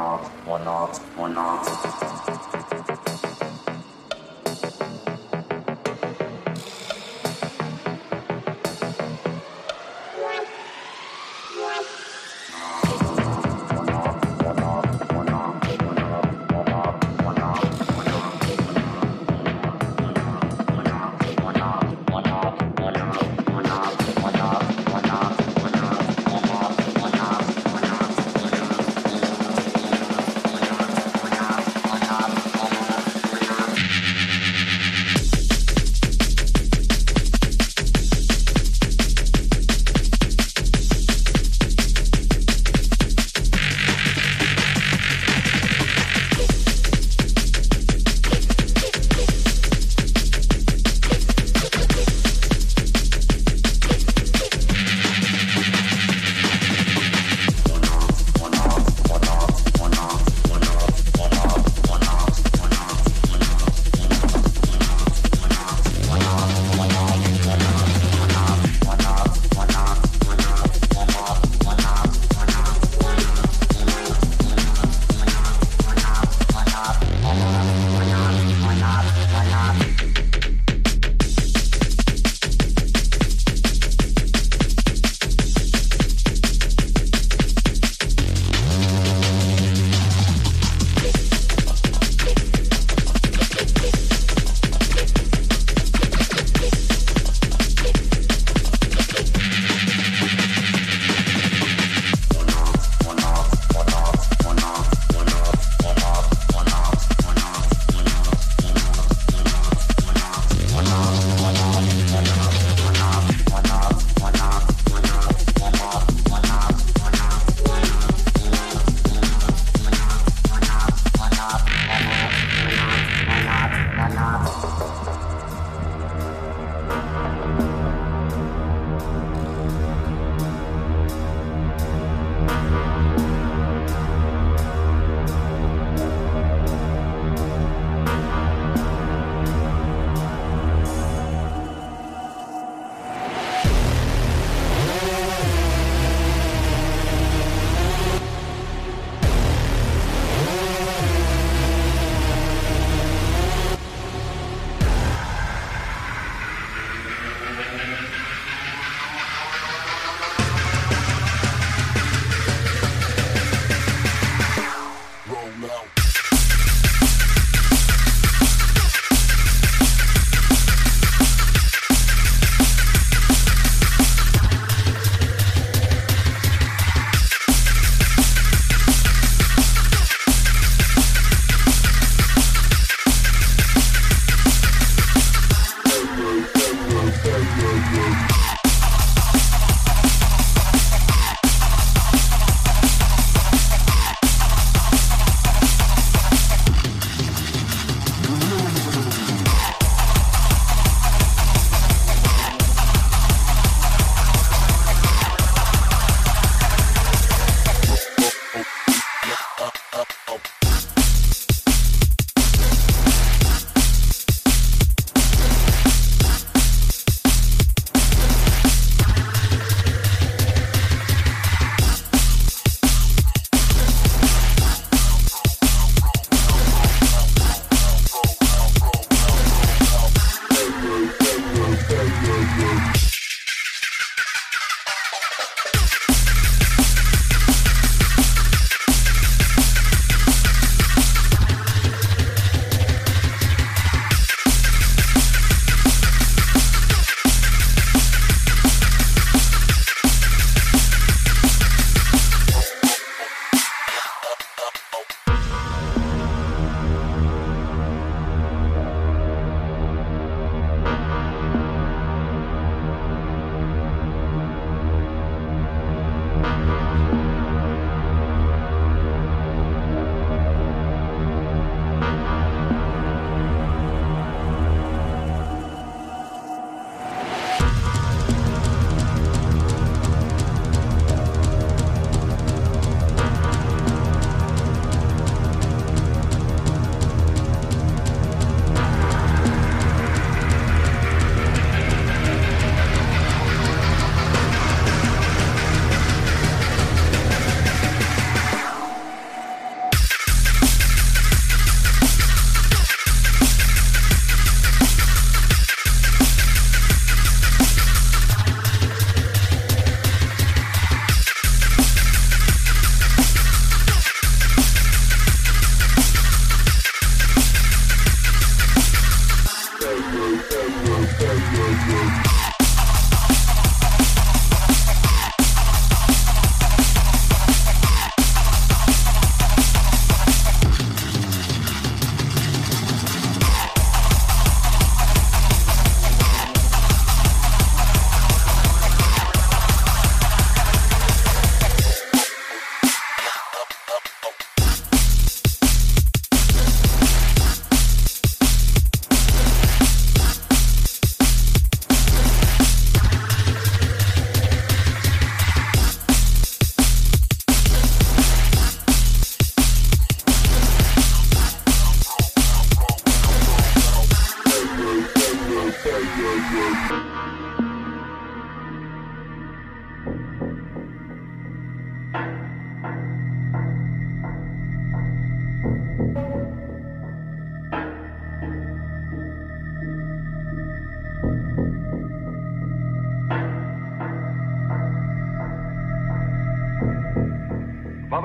not, or not, or not.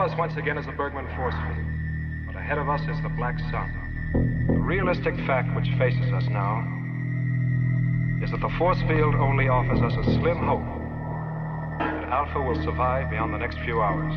Us once again is the Bergman force field, but ahead of us is the black sun. The realistic fact which faces us now is that the force field only offers us a slim hope that Alpha will survive beyond the next few hours.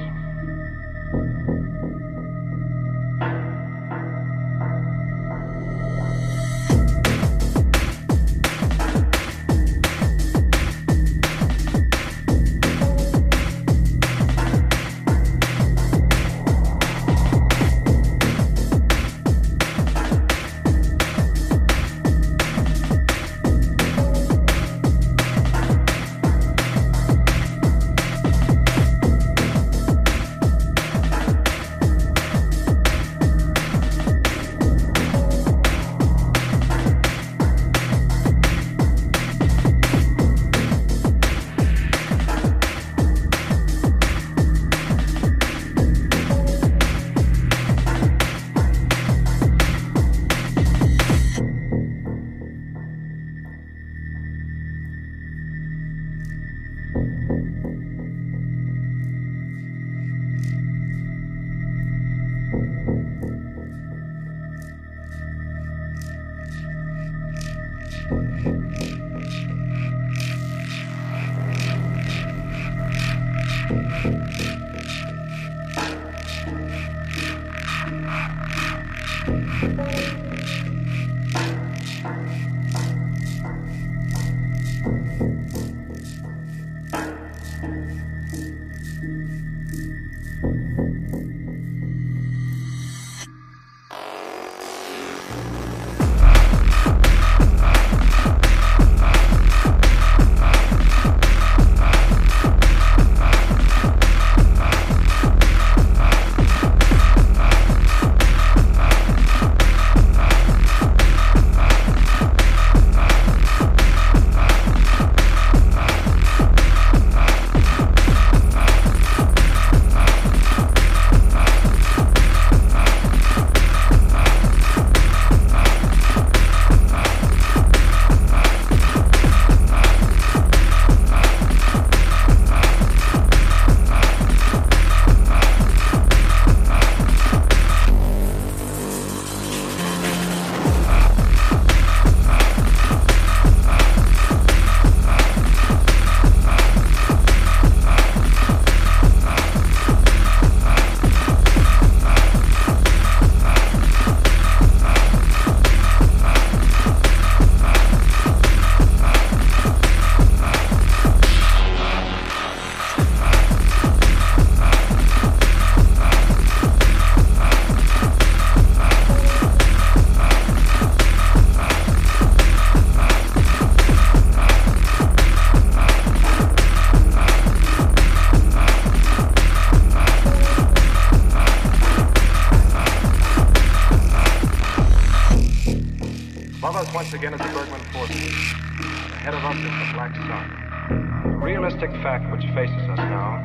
Fact which faces us now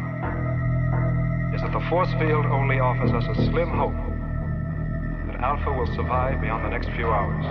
is that the force field only offers us a slim hope that Alpha will survive beyond the next few hours.